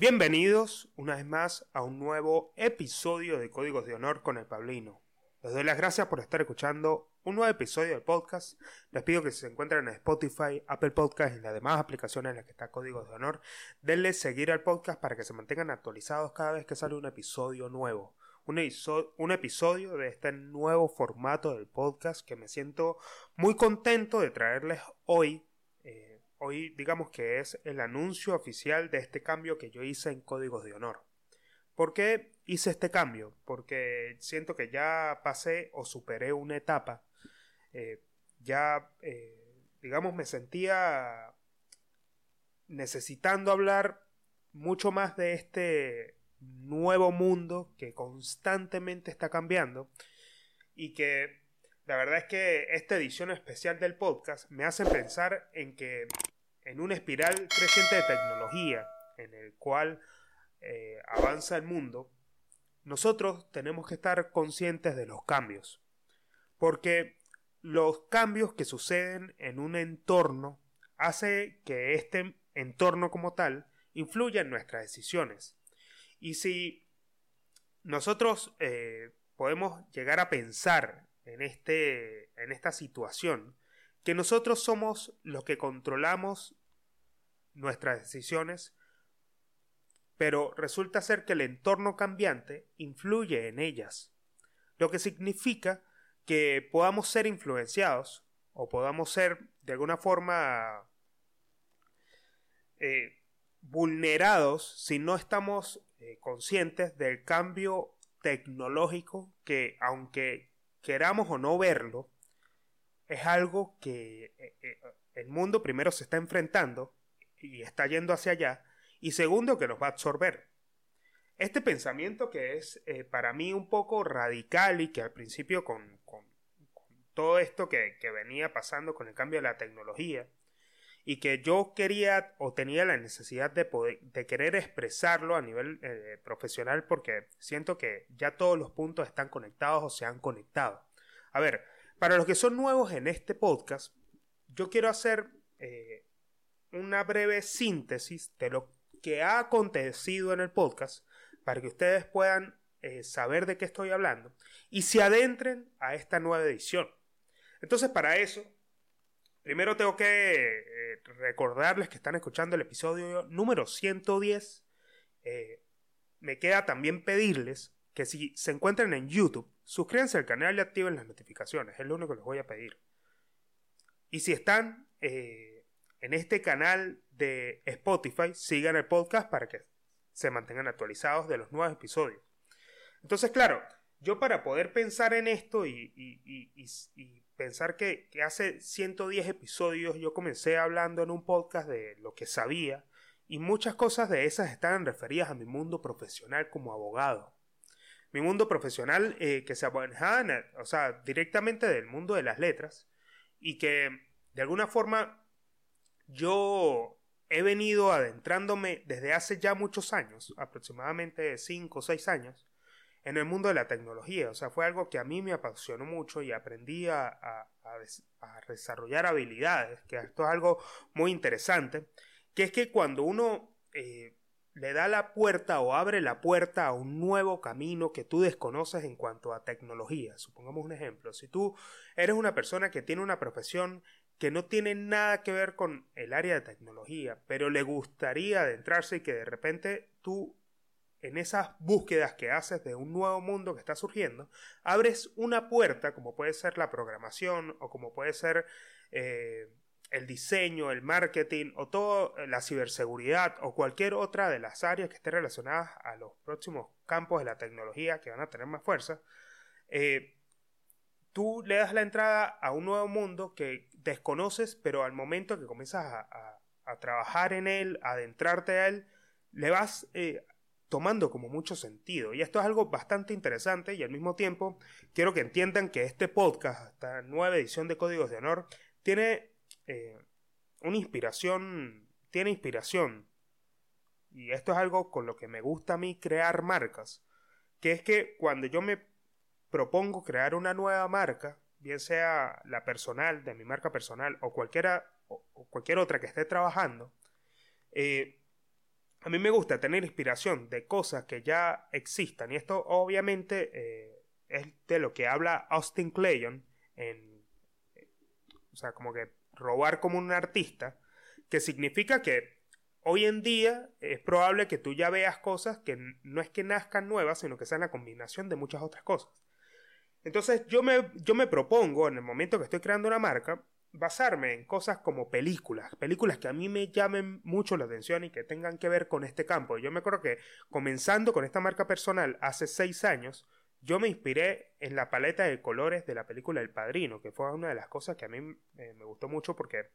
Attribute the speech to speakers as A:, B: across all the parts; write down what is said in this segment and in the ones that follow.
A: Bienvenidos una vez más a un nuevo episodio de Códigos de Honor con el Pablino. Les doy las gracias por estar escuchando un nuevo episodio del podcast. Les pido que si se encuentran en Spotify, Apple Podcast y las demás aplicaciones en las que está Códigos de Honor, denle seguir al podcast para que se mantengan actualizados cada vez que sale un episodio nuevo. Un, episodio de este nuevo formato del podcast que me siento muy contento de traerles hoy. Eh, Hoy digamos que es el anuncio oficial de este cambio que yo hice en Códigos de Honor. ¿Por qué hice este cambio? Porque siento que ya pasé o superé una etapa. Eh, ya, eh, digamos, me sentía necesitando hablar mucho más de este nuevo mundo que constantemente está cambiando y que la verdad es que esta edición especial del podcast me hace pensar en que en una espiral creciente de tecnología en el cual eh, avanza el mundo, nosotros tenemos que estar conscientes de los cambios. Porque los cambios que suceden en un entorno hace que este entorno como tal influya en nuestras decisiones. Y si nosotros eh, podemos llegar a pensar en, este, en esta situación, que nosotros somos los que controlamos nuestras decisiones, pero resulta ser que el entorno cambiante influye en ellas, lo que significa que podamos ser influenciados o podamos ser de alguna forma eh, vulnerados si no estamos eh, conscientes del cambio tecnológico que aunque queramos o no verlo, es algo que eh, el mundo primero se está enfrentando y está yendo hacia allá, y segundo, que nos va a absorber. Este pensamiento que es eh, para mí un poco radical y que al principio con, todo esto que, venía pasando con el cambio de la tecnología, y que yo quería o tenía la necesidad de, poder, de querer expresarlo a nivel eh, profesional porque siento que ya todos los puntos están conectados o se han conectado. A ver, para los que son nuevos en este podcast, yo quiero hacer eh, una breve síntesis de lo que ha acontecido en el podcast para que ustedes puedan eh, saber de qué estoy hablando y se adentren a esta nueva edición. Entonces, para eso, primero tengo que eh, recordarles que están escuchando el episodio número 110. Eh, me queda también pedirles que si se encuentran en YouTube, suscríbanse al canal y activen las notificaciones. Es lo único que les voy a pedir. Y si están en este canal de Spotify sigan el podcast para que se mantengan actualizados de los nuevos episodios. Entonces, claro, yo para poder pensar en esto y, pensar que, que, hace 110 episodios yo comencé hablando en un podcast de lo que sabía y muchas cosas de esas estaban referidas a mi mundo profesional como abogado. Mi mundo profesional eh, que se apoyaba, o sea, directamente del mundo de las letras y que de alguna forma yo he venido adentrándome desde hace ya muchos años, aproximadamente 5 o 6 años, en el mundo de la tecnología. O sea, fue algo que a mí me apasionó mucho y aprendí a, desarrollar habilidades, que esto es algo muy interesante, que es que cuando uno eh, le da la puerta o abre la puerta a un nuevo camino que tú desconoces en cuanto a tecnología. Supongamos un ejemplo. Si tú eres una persona que tiene una profesión que no tiene nada que ver con el área de tecnología, pero le gustaría adentrarse y que de repente tú en esas búsquedas que haces de un nuevo mundo que está surgiendo, abres una puerta, como puede ser la programación o como puede ser eh, el diseño, el marketing o toda la ciberseguridad o cualquier otra de las áreas que estén relacionadas a los próximos campos de la tecnología que van a tener más fuerza, eh, tú le das la entrada a un nuevo mundo que desconoces, pero al momento que comienzas a, trabajar en él, a adentrarte a él, le vas eh, tomando como mucho sentido. Y esto es algo bastante interesante y al mismo tiempo quiero que entiendan que este podcast, esta nueva edición de Códigos de Honor, tiene eh, una inspiración, tiene inspiración. Y esto es algo con lo que me gusta a mí crear marcas, que es que cuando yo me propongo crear una nueva marca, bien sea la personal, de mi marca personal, o cualquiera, o, cualquier otra que esté trabajando, eh, a mí me gusta tener inspiración de cosas que ya existan. Y esto obviamente eh, es de lo que habla Austin Clayon en... O sea, como que robar como un artista. Que significa que hoy en día es probable que tú ya veas cosas que no es que nazcan nuevas, sino que sean la combinación de muchas otras cosas. Entonces yo me, yo me propongo, en el momento que estoy creando una marca, basarme en cosas como películas, películas que a mí me llamen mucho la atención y que tengan que ver con este campo. Yo me acuerdo que comenzando con esta marca personal hace seis años, yo me inspiré en la paleta de colores de la película El Padrino, que fue una de las cosas que a mí eh, me gustó mucho porque,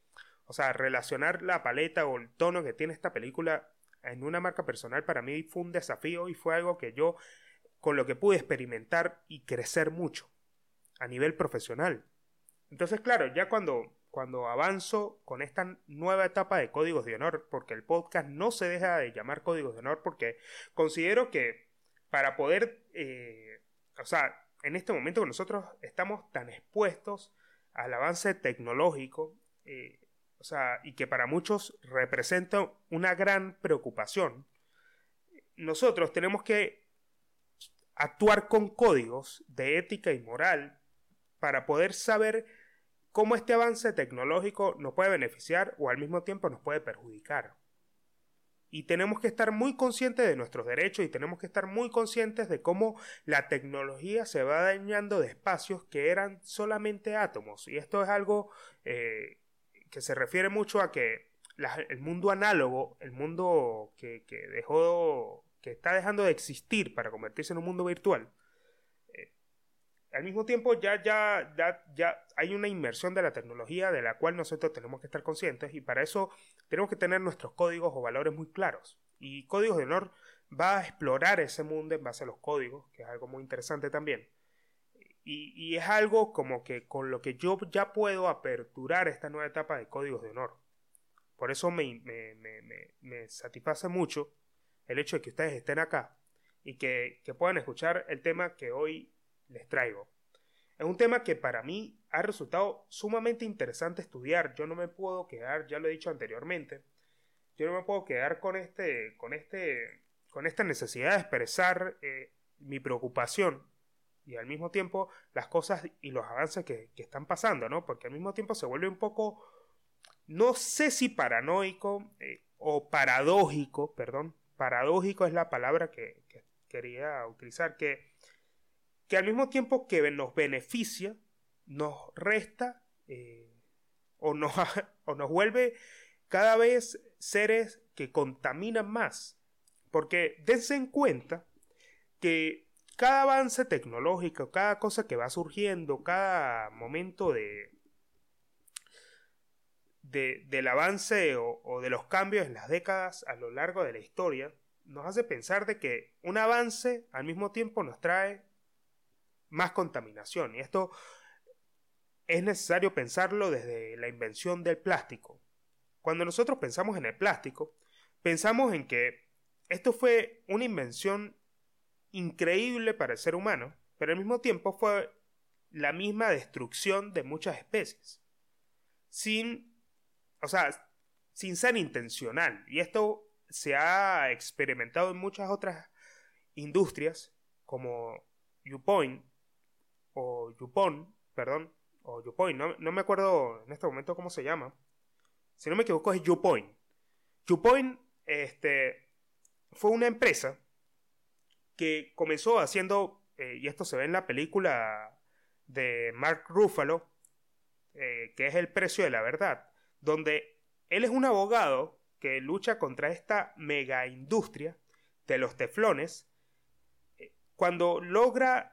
A: o sea, relacionar la paleta o el tono que tiene esta película en una marca personal para mí fue un desafío y fue algo que yo, con lo que pude experimentar y crecer mucho a nivel profesional. Entonces, claro, ya cuando, cuando avanzo con esta nueva etapa de códigos de honor, porque el podcast no se deja de llamar códigos de honor, porque considero que para poder, eh, o sea, en este momento que nosotros estamos tan expuestos al avance tecnológico, eh, o sea, y que para muchos representa una gran preocupación, nosotros tenemos que actuar con códigos de ética y moral para poder saber cómo este avance tecnológico nos puede beneficiar o al mismo tiempo nos puede perjudicar. Y tenemos que estar muy conscientes de nuestros derechos y tenemos que estar muy conscientes de cómo la tecnología se va dañando de espacios que eran solamente átomos. Y esto es algo eh, que se refiere mucho a que el mundo análogo, el mundo que, que dejó, que está dejando de existir para convertirse en un mundo virtual, al mismo tiempo ya, ya, ya, ya hay una inmersión de la tecnología de la cual nosotros tenemos que estar conscientes y para eso tenemos que tener nuestros códigos o valores muy claros. Y Códigos de Honor va a explorar ese mundo en base a los códigos, que es algo muy interesante también. Y, es algo como que con lo que yo ya puedo aperturar esta nueva etapa de códigos de honor. Por eso me, me, me, me satisface mucho el hecho de que ustedes estén acá y que, que puedan escuchar el tema que hoy les traigo. Es un tema que para mí ha resultado sumamente interesante estudiar. Yo no me puedo quedar, ya lo he dicho anteriormente, yo no me puedo quedar con este, con este, con esta necesidad de expresar eh, mi preocupación y al mismo tiempo las cosas y los avances que, están pasando, ¿no? Porque al mismo tiempo se vuelve un poco, no sé si paranoico eh, o paradójico, perdón, paradójico es la palabra que quería utilizar, que que al mismo tiempo que nos beneficia, nos resta eh, o, nos, o nos vuelve cada vez seres que contaminan más. Porque dense en cuenta que cada avance tecnológico, cada cosa que va surgiendo, cada momento de, del avance o, o, de los cambios en las décadas a lo largo de la historia, nos hace pensar de que un avance al mismo tiempo nos trae más contaminación. Y esto es necesario pensarlo desde la invención del plástico. Cuando nosotros pensamos en el plástico, pensamos en que esto fue una invención increíble para el ser humano, pero al mismo tiempo fue la misma destrucción de muchas especies. Sin, o sea, sin ser intencional. Y esto se ha experimentado en muchas otras industrias, como YouPoint, o Yupon, perdón, o Youpoint, no, no, me acuerdo en este momento cómo se llama. Si no me equivoco es Youpoint. Youpoint este, fue una empresa que comenzó haciendo, eh, y esto se ve en la película de Mark Ruffalo, eh, que es El precio de la verdad, donde él es un abogado que lucha contra esta mega industria de los teflones, eh, cuando logra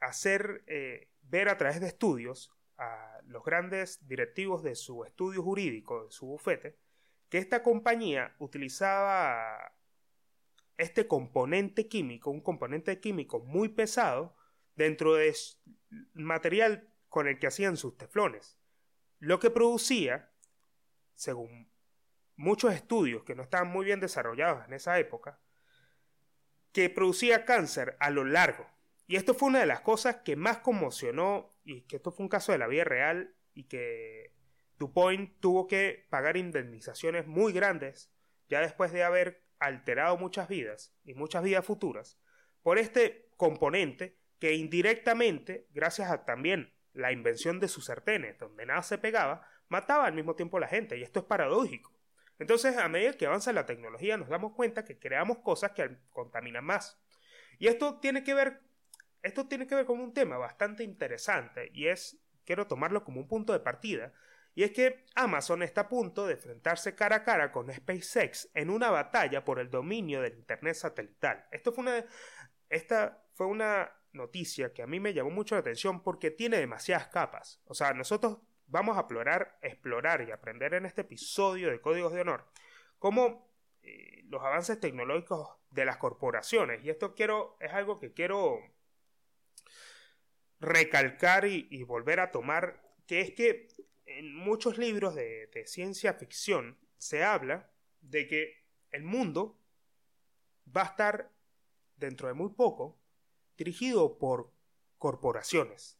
A: hacer eh, ver a través de estudios a los grandes directivos de su estudio jurídico, de su bufete, que esta compañía utilizaba este componente químico, un componente químico muy pesado, dentro del material con el que hacían sus teflones. Lo que producía, según muchos estudios que no estaban muy bien desarrollados en esa época, que producía cáncer a lo largo y esto fue una de las cosas que más conmocionó, y que esto fue un caso de la vida real, y que DuPont tuvo que pagar indemnizaciones muy grandes ya después de haber alterado muchas vidas y muchas vidas futuras, por este componente que indirectamente, gracias a también la invención de sus sartenes, donde nada se pegaba, mataba al mismo tiempo a la gente, y esto es paradójico. Entonces, a medida que avanza la tecnología, nos damos cuenta que creamos cosas que contaminan más. Y esto tiene que ver, esto tiene que ver con un tema bastante interesante, y es, quiero tomarlo como un punto de partida, y es que Amazon está a punto de enfrentarse cara a cara con SpaceX en una batalla por el dominio del Internet satelital. Esto fue una, esta fue una noticia que a mí me llamó mucho la atención porque tiene demasiadas capas. O sea, nosotros vamos a explorar, explorar y aprender en este episodio de Códigos de Honor cómo eh, los avances tecnológicos de las corporaciones, y esto quiero, es algo que quiero recalcar y, volver a tomar, que es que en muchos libros de ciencia ficción se habla de que el mundo va a estar dentro de muy poco dirigido por corporaciones.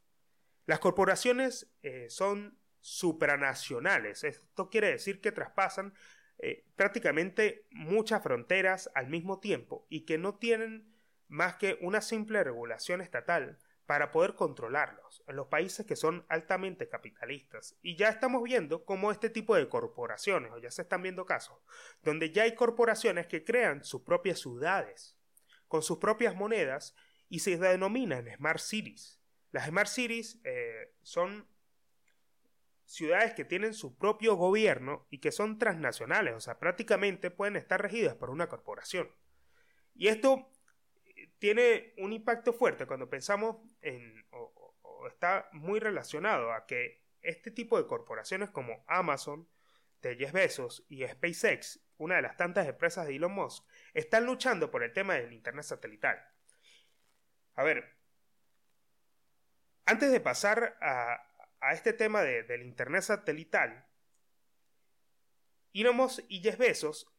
A: Las corporaciones eh, son supranacionales. Esto quiere decir que traspasan eh, prácticamente muchas fronteras al mismo tiempo y que no tienen más que una simple regulación estatal para poder controlarlos en los países que son altamente capitalistas. Y ya estamos viendo cómo este tipo de corporaciones, o ya se están viendo casos, donde ya hay corporaciones que crean sus propias ciudades, con sus propias monedas y se denominan Smart Cities. Las Smart Cities eh, son ciudades que tienen su propio gobierno y que son transnacionales, o sea, prácticamente pueden estar regidas por una corporación. Y esto tiene un impacto fuerte cuando pensamos en, o, está muy relacionado a que este tipo de corporaciones como Amazon, de Jeff Bezos y SpaceX, una de las tantas empresas de Elon Musk, están luchando por el tema del Internet satelital. A ver, antes de pasar a, este tema del Internet satelital, Elon Musk y Jeff Bezos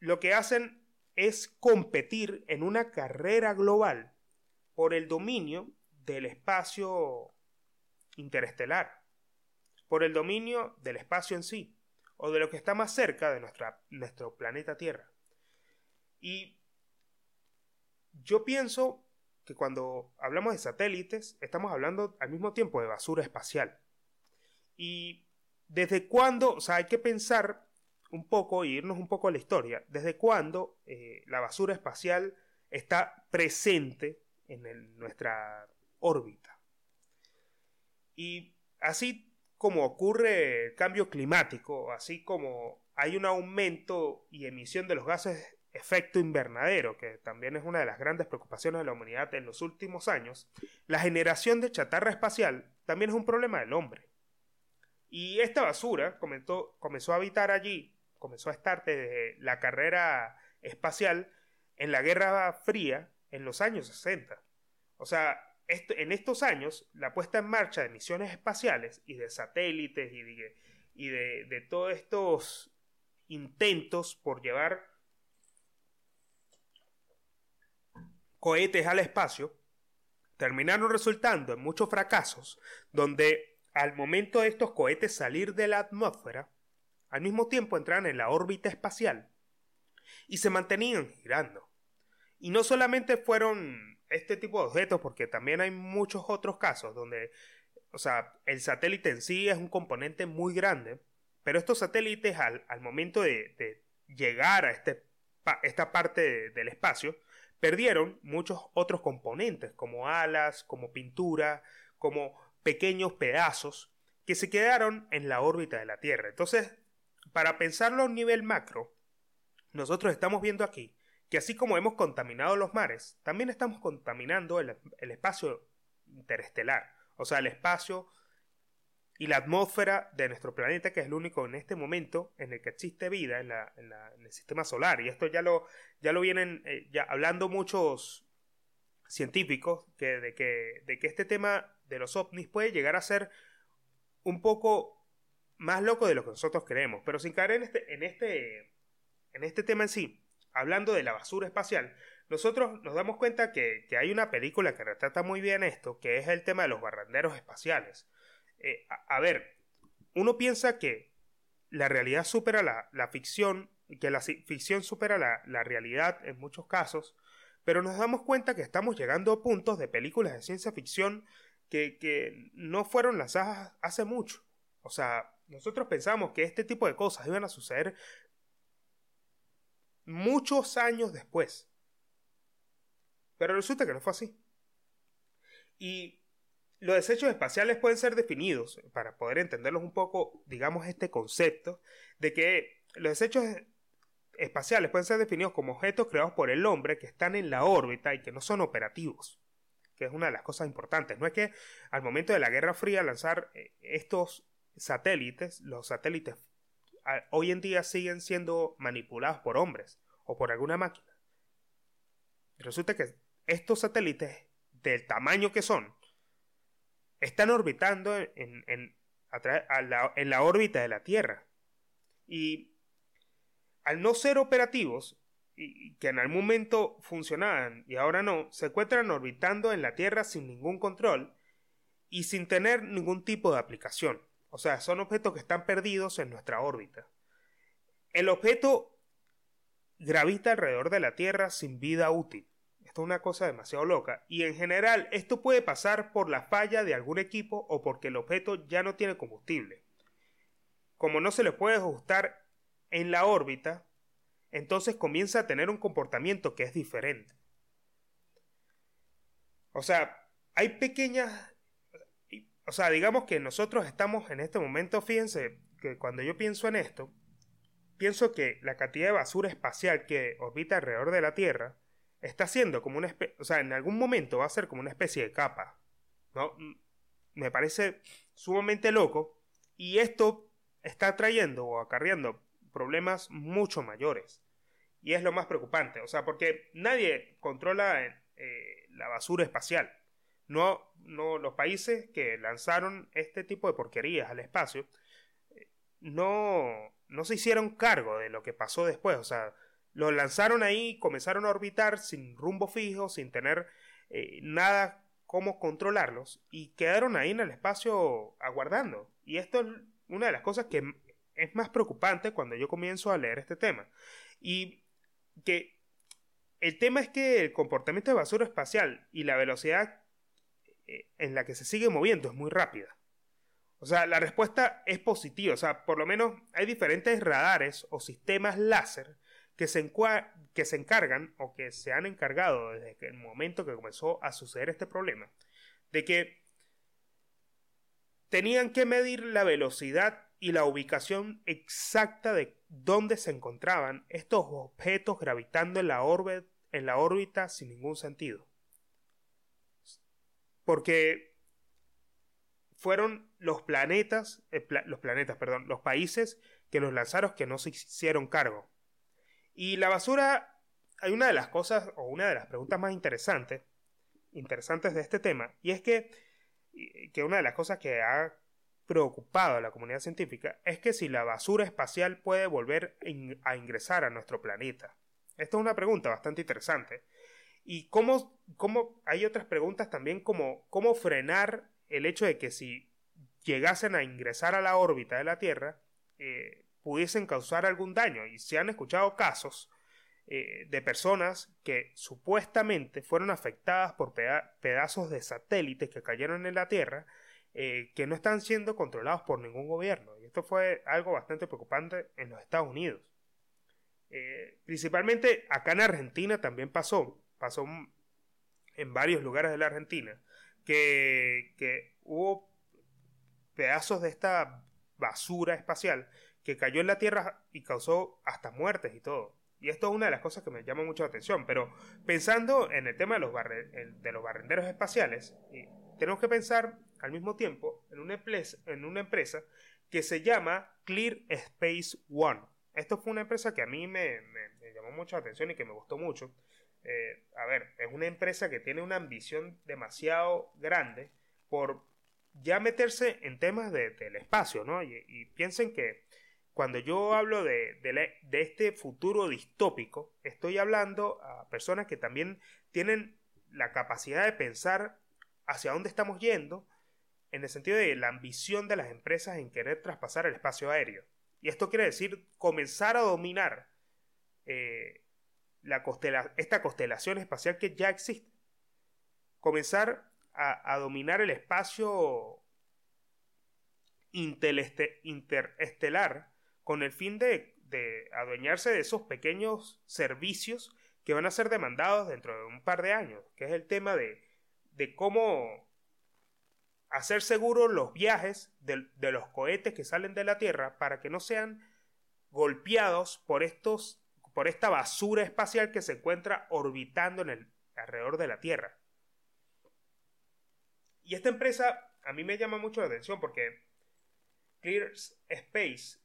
A: lo que hacen es competir en una carrera global por el dominio del espacio interestelar, por el dominio del espacio en sí o de lo que está más cerca de nuestra, nuestro planeta Tierra. Y yo pienso que cuando hablamos de satélites, estamos hablando al mismo tiempo de basura espacial. Y desde cuándo, o sea, hay que pensar un poco y irnos un poco a la historia, desde cuándo eh, la basura espacial está presente en nuestra órbita. Y así como ocurre el cambio climático, así como hay un aumento y emisión de los gases efecto invernadero, que también es una de las grandes preocupaciones de la humanidad en los últimos años, la generación de chatarra espacial también es un problema del hombre. Y esta basura comenzó a habitar allí, comenzó a estar desde la carrera espacial en la Guerra Fría en los años 60. O sea, en estos años, la puesta en marcha de misiones espaciales y de satélites y de, y de, todos estos intentos por llevar cohetes al espacio, terminaron resultando en muchos fracasos, donde al momento de estos cohetes salir de la atmósfera, al mismo tiempo entraban en la órbita espacial y se mantenían girando. Y no solamente fueron este tipo de objetos, porque también hay muchos otros casos donde, o sea, el satélite en sí es un componente muy grande, pero estos satélites al, momento de, llegar a este, esta parte del espacio, perdieron muchos otros componentes, como alas, como pintura, como pequeños pedazos, que se quedaron en la órbita de la Tierra. Entonces, para pensarlo a un nivel macro, nosotros estamos viendo aquí que así como hemos contaminado los mares, también estamos contaminando el, espacio interestelar, o sea, el espacio y la atmósfera de nuestro planeta, que es el único en este momento en el que existe vida en, el sistema solar. Y esto ya lo, ya lo vienen eh, ya hablando muchos científicos, que, de, que, de que este tema de los ovnis puede llegar a ser un poco más loco de lo que nosotros creemos, pero sin caer en este, en este, en este tema en sí hablando de la basura espacial, nosotros nos damos cuenta que, hay una película que retrata muy bien esto, que es el tema de los barranderos espaciales. Eh, a, ver, uno piensa que la realidad supera la, ficción, que la ficción supera la, realidad en muchos casos, pero nos damos cuenta que estamos llegando a puntos de películas de ciencia ficción que, que no fueron lanzadas hace mucho. O sea, nosotros pensamos que este tipo de cosas iban a suceder muchos años después. Pero resulta que no fue así. Y los desechos espaciales pueden ser definidos, para poder entenderlos un poco, digamos, este concepto de que los desechos espaciales pueden ser definidos como objetos creados por el hombre que están en la órbita y que no son operativos, que es una de las cosas importantes. No es que al momento de la Guerra Fría lanzar eh, estos satélites, los satélites hoy en día siguen siendo manipulados por hombres o por alguna máquina. Resulta que estos satélites, del tamaño que son, están orbitando en, en, la, en la órbita de la Tierra. Y al no ser operativos, y que en algún momento funcionaban y ahora no, se encuentran orbitando en la Tierra sin ningún control y sin tener ningún tipo de aplicación. O sea, son objetos que están perdidos en nuestra órbita. El objeto gravita alrededor de la Tierra sin vida útil. Esto es una cosa demasiado loca. Y en general, esto puede pasar por la falla de algún equipo o porque el objeto ya no tiene combustible. Como no se le puede ajustar en la órbita, entonces comienza a tener un comportamiento que es diferente. O sea, hay pequeñas... O sea, digamos que nosotros estamos en este momento, fíjense que cuando yo pienso en esto, pienso que la cantidad de basura espacial que orbita alrededor de la Tierra está siendo como una especie, o sea, en algún momento va a ser como una especie de capa, ¿no? Me parece sumamente loco y esto está trayendo o acarreando problemas mucho mayores. Y es lo más preocupante, o sea, porque nadie controla eh, la basura espacial. No, no, los países que lanzaron este tipo de porquerías al espacio eh, no, no se hicieron cargo de lo que pasó después. O sea, lo lanzaron ahí, comenzaron a orbitar sin rumbo fijo, sin tener eh, nada cómo controlarlos y quedaron ahí en el espacio aguardando. Y esto es una de las cosas que es más preocupante cuando yo comienzo a leer este tema. Y que el tema es que el comportamiento de basura espacial y la velocidad en la que se sigue moviendo es muy rápida. O sea, la respuesta es positiva. O sea, por lo menos hay diferentes radares o sistemas láser que se, que se encargan o que se han encargado desde el momento que comenzó a suceder este problema de que tenían que medir la velocidad y la ubicación exacta de dónde se encontraban estos objetos gravitando en la, en la órbita sin ningún sentido. Porque fueron los planetas, eh, los planetas, perdón, los países que los lanzaron que no se hicieron cargo. Y la basura, hay una de las cosas o una de las preguntas más interesantes, interesantes de este tema, y es que, que una de las cosas que ha preocupado a la comunidad científica es que si la basura espacial puede volver a ingresar a nuestro planeta. Esta es una pregunta bastante interesante. Y cómo, cómo hay otras preguntas también como cómo frenar el hecho de que si llegasen a ingresar a la órbita de la Tierra, eh, pudiesen causar algún daño. Y se han escuchado casos eh, de personas que supuestamente fueron afectadas por pedazos de satélites que cayeron en la Tierra, eh, que no están siendo controlados por ningún gobierno. Y esto fue algo bastante preocupante en los Estados Unidos. principalmente acá en Argentina también pasó, pasó en varios lugares de la Argentina, que, hubo pedazos de esta basura espacial que cayó en la Tierra y causó hasta muertes y todo. Y esto es una de las cosas que me llama mucho la atención. Pero pensando en el tema de los, de los barrenderos espaciales, tenemos que pensar al mismo tiempo en una, en una empresa que se llama Clear Space One. Esto fue una empresa que a mí me, me llamó mucho la atención y que me gustó mucho. Eh, a ver, es una empresa que tiene una ambición demasiado grande por ya meterse en temas de, del espacio, ¿no? Y, piensen que cuando yo hablo de, de, este futuro distópico, estoy hablando a personas que también tienen la capacidad de pensar hacia dónde estamos yendo, en el sentido de la ambición de las empresas en querer traspasar el espacio aéreo. Y esto quiere decir comenzar a dominar eh, la esta constelación espacial que ya existe. Comenzar a, dominar el espacio interestelar con el fin de, de adueñarse de esos pequeños servicios que van a ser demandados dentro de un par de años, que es el tema de, de cómo hacer seguros los viajes de, los cohetes que salen de la Tierra para que no sean golpeados por estos por esta basura espacial que se encuentra orbitando en el, alrededor de la Tierra. Y esta empresa a mí me llama mucho la atención porque Clear Space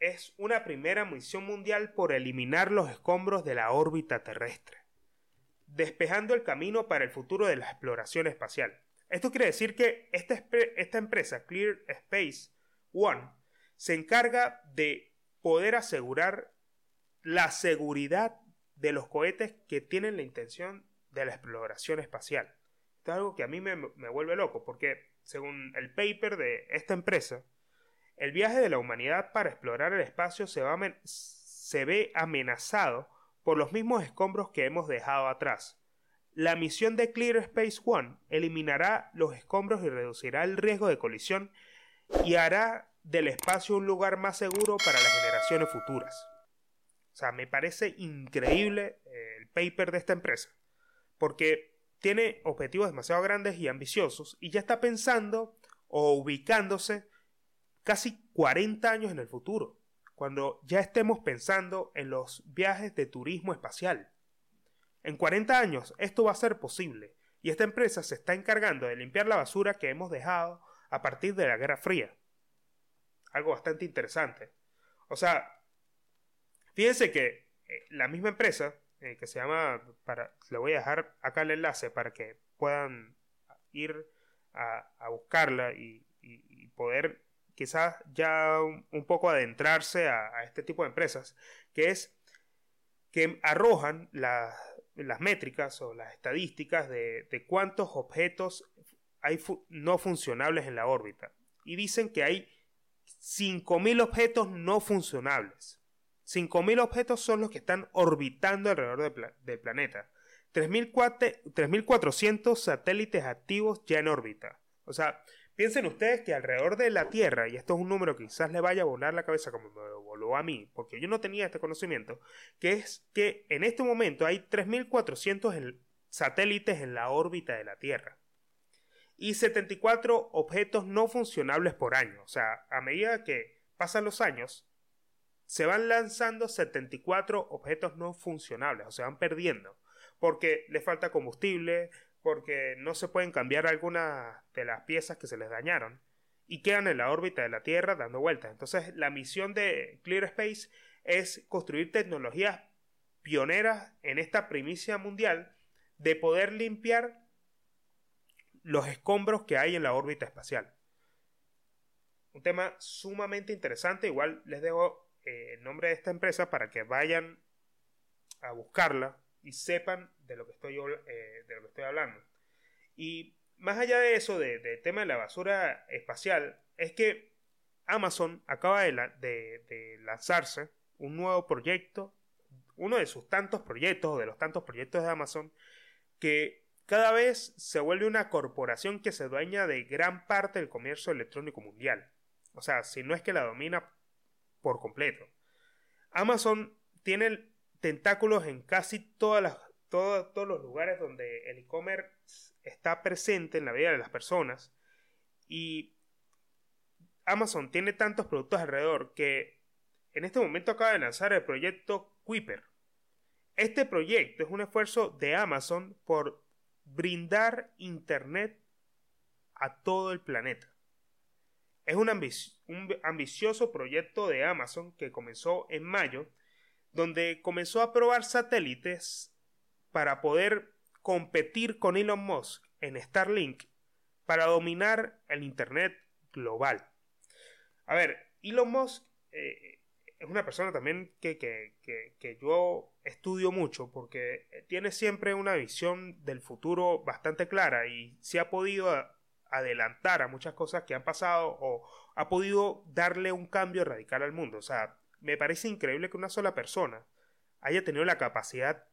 A: es una primera misión mundial por eliminar los escombros de la órbita terrestre, despejando el camino para el futuro de la exploración espacial. Esto quiere decir que esta, esta empresa, Clear Space One, se encarga de poder asegurar la seguridad de los cohetes que tienen la intención de la exploración espacial. Esto es algo que a mí me, vuelve loco, porque según el paper de esta empresa, el viaje de la humanidad para explorar el espacio se, se ve amenazado por los mismos escombros que hemos dejado atrás, la misión de Clear Space One eliminará los escombros y reducirá el riesgo de colisión y hará del espacio un lugar más seguro para las generaciones futuras. O sea, me parece increíble eh, el paper de esta empresa, porque tiene objetivos demasiado grandes y ambiciosos y ya está pensando o ubicándose casi 40 años en el futuro, cuando ya estemos pensando en los viajes de turismo espacial. En 40 años esto va a ser posible, y esta empresa se está encargando de limpiar la basura que hemos dejado a partir de la Guerra Fría. Algo bastante interesante. O sea, fíjense que eh, la misma empresa, eh, que se llama, para, le voy a dejar acá el enlace para que puedan ir a, buscarla y, poder quizás ya un, poco adentrarse a, este tipo de empresas, que es que arrojan la, las métricas o las estadísticas de, cuántos objetos hay no funcionables en la órbita. Y dicen que hay 5.000 objetos no funcionables. 5.000 objetos son los que están orbitando alrededor del planeta. 3.400 satélites activos ya en órbita. O sea, Piensen ustedes que alrededor de la Tierra, y esto es un número que quizás le vaya a volar la cabeza como me voló a mí, porque yo no tenía este conocimiento, que es que en este momento hay 3.400 satélites en la órbita de la Tierra y 74 objetos no funcionables por año. O sea, a medida que pasan los años, se van lanzando 74 objetos no funcionables, o se van perdiendo, porque le falta combustible, porque no se pueden cambiar algunas de las piezas que se les dañaron y quedan en la órbita de la Tierra dando vueltas. Entonces, la misión de Clear Space es construir tecnologías pioneras en esta primicia mundial de poder limpiar los escombros que hay en la órbita espacial. Un tema sumamente interesante. Igual les dejo eh, el nombre de esta empresa para que vayan a buscarla y sepan de lo que estoy, eh, de lo que estoy hablando. Y más allá de eso, del de tema de la basura espacial, es que Amazon acaba de, lanzarse un nuevo proyecto, uno de sus tantos proyectos, o de los tantos proyectos de Amazon, que cada vez se vuelve una corporación que se dueña de gran parte del comercio electrónico mundial. O sea, si no es que la domina por completo. Amazon tiene tentáculos en casi todos los lugares donde el e-commerce está presente en la vida de las personas. Y Amazon tiene tantos productos alrededor que en este momento acaba de lanzar el proyecto Kuiper. Este proyecto es un esfuerzo de Amazon por brindar Internet a todo el planeta. Es un, ambicioso proyecto de Amazon que comenzó en mayo donde comenzó a probar satélites para poder competir con Elon Musk en Starlink para dominar el Internet global. A ver, Elon Musk eh, es una persona también que, que, yo estudio mucho porque tiene siempre una visión del futuro bastante clara y se ha podido adelantar a muchas cosas que han pasado o ha podido darle un cambio radical al mundo. O sea, me parece increíble que una sola persona haya tenido la capacidad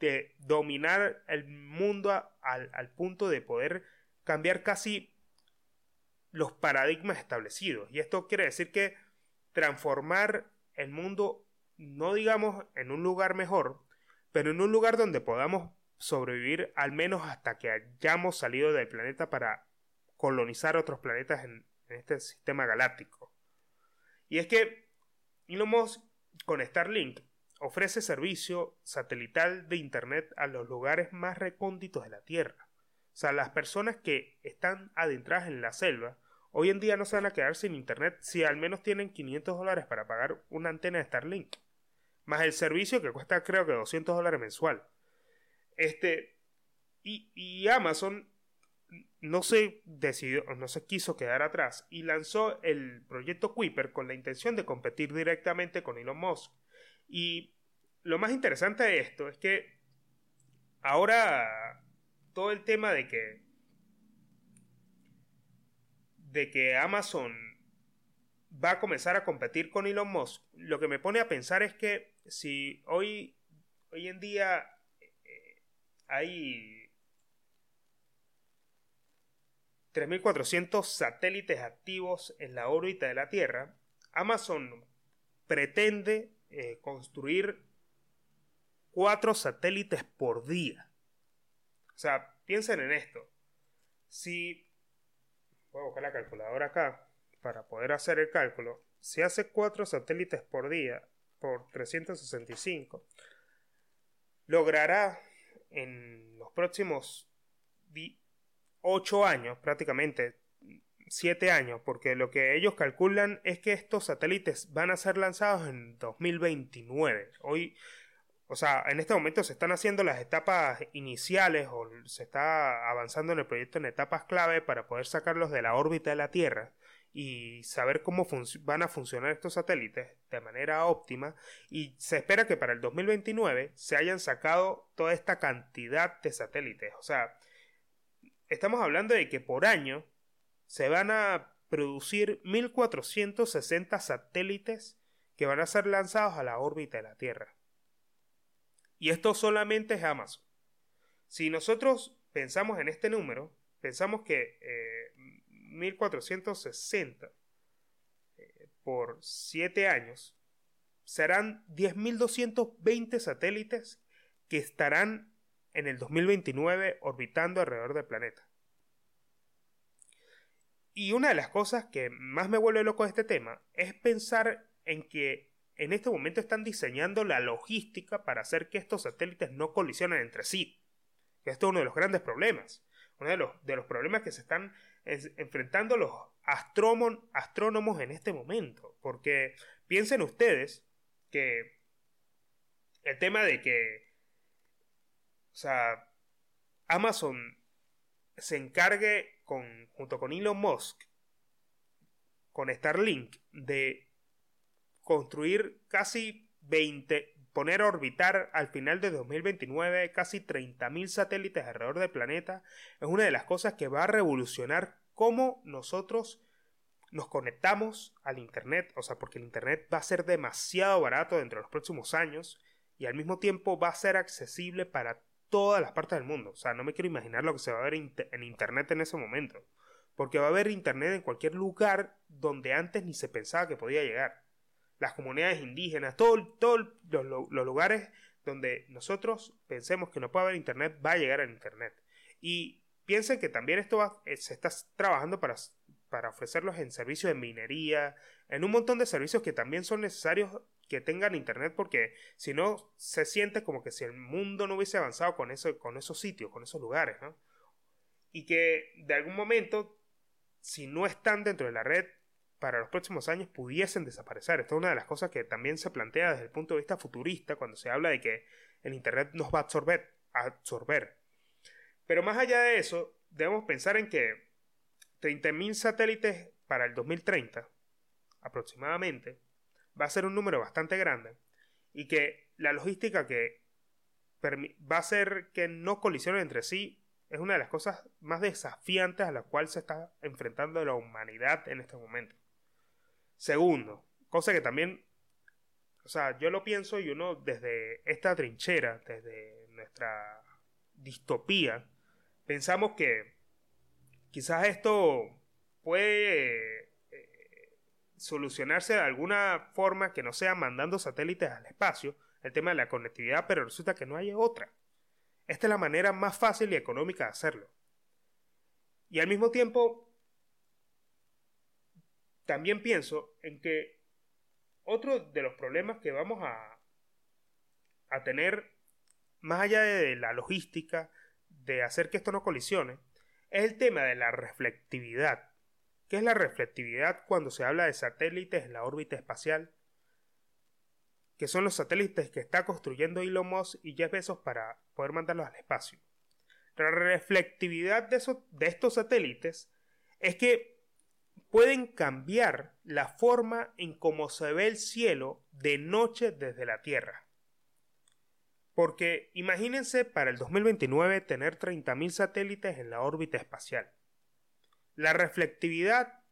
A: de dominar el mundo al, al punto de poder cambiar casi los paradigmas establecidos. Y esto quiere decir que transformar el mundo, no digamos en un lugar mejor, pero en un lugar donde podamos sobrevivir al menos hasta que hayamos salido del planeta para colonizar otros planetas en, este sistema galáctico. Y es que Elon Musk con Starlink ofrece servicio satelital de Internet a los lugares más recónditos de la Tierra. O sea, las personas que están adentradas en la selva hoy en día no se van a quedar sin Internet si al menos tienen 500 dólares para pagar una antena de Starlink. Más el servicio que cuesta creo que 200 dólares mensual. Este, y, y Amazon no se decidió, no se quiso quedar atrás y lanzó el proyecto Kuiper con la intención de competir directamente con Elon Musk. Y lo más interesante de esto es que ahora todo el tema de que de que Amazon va a comenzar a competir con Elon Musk, lo que me pone a pensar es que si hoy hoy en día hay 3.400 satélites activos en la órbita de la Tierra. Amazon pretende eh, construir cuatro satélites por día. O sea, piensen en esto. Si... Voy a buscar la calculadora acá para poder hacer el cálculo. Si hace cuatro satélites por día por 365, logrará en los próximos 8 años, prácticamente 7 años, porque lo que ellos calculan es que estos satélites van a ser lanzados en 2029. Hoy, o sea, en este momento se están haciendo las etapas iniciales o se está avanzando en el proyecto en etapas clave para poder sacarlos de la órbita de la Tierra y saber cómo van a funcionar estos satélites de manera óptima y se espera que para el 2029 se hayan sacado toda esta cantidad de satélites. O sea, estamos hablando de que por año se van a producir 1460 satélites que van a ser lanzados a la órbita de la Tierra. Y esto solamente es Amazon. Si nosotros pensamos en este número, pensamos que eh, 1460 eh, por 7 años, serán 10.220 satélites que estarán en el 2029 orbitando alrededor del planeta. Y una de las cosas que más me vuelve loco de este tema es pensar en que en este momento están diseñando la logística para hacer que estos satélites no colisionen entre sí. Esto es uno de los grandes problemas. Uno de los, de los problemas que se están enfrentando los astrónomos en este momento. Porque piensen ustedes que el tema de que, sea, Amazon se encargue con, junto con Elon Musk, con Starlink, de construir casi 20, poner a orbitar al final de 2029 casi 30.000 satélites alrededor del planeta, es una de las cosas que va a revolucionar cómo nosotros nos conectamos al Internet, o sea, porque el Internet va a ser demasiado barato dentro de los próximos años y al mismo tiempo va a ser accesible para todas las partes del mundo. O sea, no me quiero imaginar lo que se va a ver en Internet en ese momento. Porque va a haber Internet en cualquier lugar donde antes ni se pensaba que podía llegar. Las comunidades indígenas, todos todo los, los lugares donde nosotros pensemos que no puede haber Internet, va a llegar al Internet. Y Piensen que también esto eh, se está trabajando para, para ofrecerlos en servicios de minería, en un montón de servicios que también son necesarios que tengan internet porque si no se siente como que si el mundo no hubiese avanzado con, eso, con esos sitios, con esos lugares, ¿no? Y que de algún momento, si no están dentro de la red, para los próximos años pudiesen desaparecer. Esto es una de las cosas que también se plantea desde el punto de vista futurista cuando se habla de que el Internet nos va a absorber. A absorber. Pero más allá de eso, debemos pensar en que 30.000 satélites para el 2030, aproximadamente, va a ser un número bastante grande y que la logística que va a hacer que no colisionen entre sí Es una de las cosas más desafiantes a las cuales se está enfrentando la humanidad en este momento. Segundo, cosa que también, o sea, yo lo pienso y uno desde esta trinchera, desde nuestra distopía, pensamos que quizás esto puede solucionarse de alguna forma que no sea mandando satélites al espacio, el tema de la conectividad, pero resulta que no hay otra. Esta es la manera más fácil y económica de hacerlo. Y al mismo tiempo, también pienso en que otro de los problemas que vamos a, a tener, más allá de la logística, de hacer que esto no colisione, es el tema de la reflectividad. ¿Qué es la reflectividad cuando se habla de satélites en la órbita espacial? que son los satélites que está construyendo Elon Musk y Jeff Bezos para poder mandarlos al espacio. La reflectividad de, de estos satélites es que pueden cambiar la forma en cómo se ve el cielo de noche desde la Tierra. Porque imagínense para el 2029 tener 30.000 satélites en la órbita espacial. La reflectividad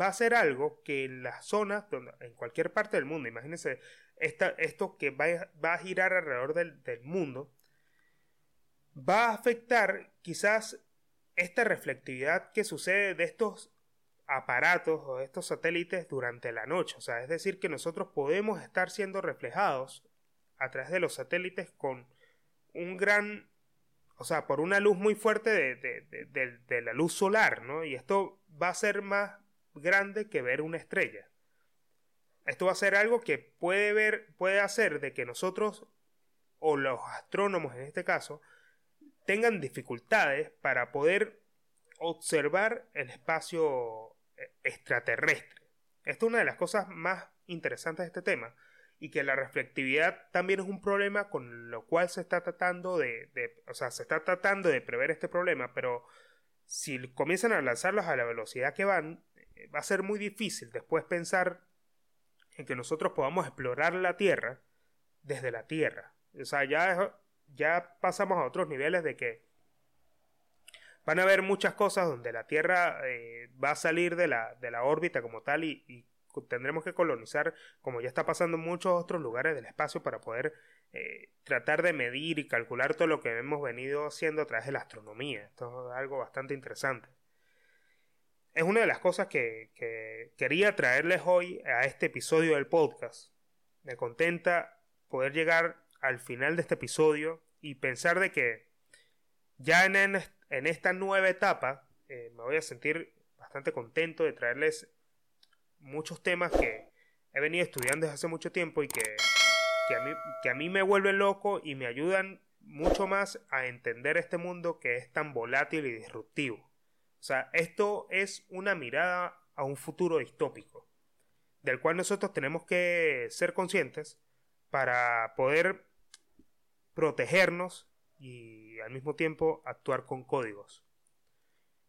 A: va a ser algo que en las zonas, en cualquier parte del mundo, imagínense esto que va, a girar alrededor del, del mundo, va a afectar quizás esta reflectividad que sucede de estos aparatos o de estos satélites durante la noche. O sea, es decir, que nosotros podemos estar siendo reflejados a través de los satélites con un gran, o sea, por una luz muy fuerte de, de, de, la luz solar, ¿no? Y esto va a ser más grande que ver una estrella. Esto va a ser algo que puede ver, puede hacer de que nosotros, o los astrónomos en este caso, tengan dificultades para poder observar el espacio eh, extraterrestre. Esto es una de las cosas más interesantes de este tema y que la reflectividad también es un problema con lo cual se está tratando de, o sea, se está tratando de prever este problema, pero si comienzan a lanzarlos a la velocidad que van, eh, va a ser muy difícil después pensar en que nosotros podamos explorar la Tierra desde la Tierra. O sea, ya, ya pasamos a otros niveles de que van a haber muchas cosas donde la Tierra eh, va a salir de la, de la órbita como tal y, tendremos que colonizar, como ya está pasando en muchos otros lugares del espacio, para poder eh, tratar de medir y calcular todo lo que hemos venido haciendo a través de la astronomía. Esto es algo bastante interesante es una de las cosas que, quería traerles hoy a este episodio del podcast. Me contenta poder llegar al final de este episodio y pensar de que ya en, en esta nueva etapa eh, me voy a sentir bastante contento de traerles muchos temas que he venido estudiando desde hace mucho tiempo y que, que, a mí, que a mí me vuelven loco y me ayudan mucho más a entender este mundo que es tan volátil y disruptivo. O sea, esto es una mirada a un futuro distópico, del cual nosotros tenemos que ser conscientes para poder protegernos y al mismo tiempo actuar con códigos.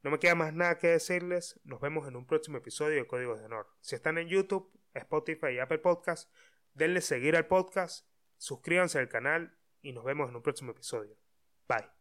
A: No me queda más nada que decirles, nos vemos en un próximo episodio de Códigos de Honor. Si están en YouTube, Spotify y Apple Podcast, denle seguir al podcast, suscríbanse al canal y nos vemos en un próximo episodio. Bye.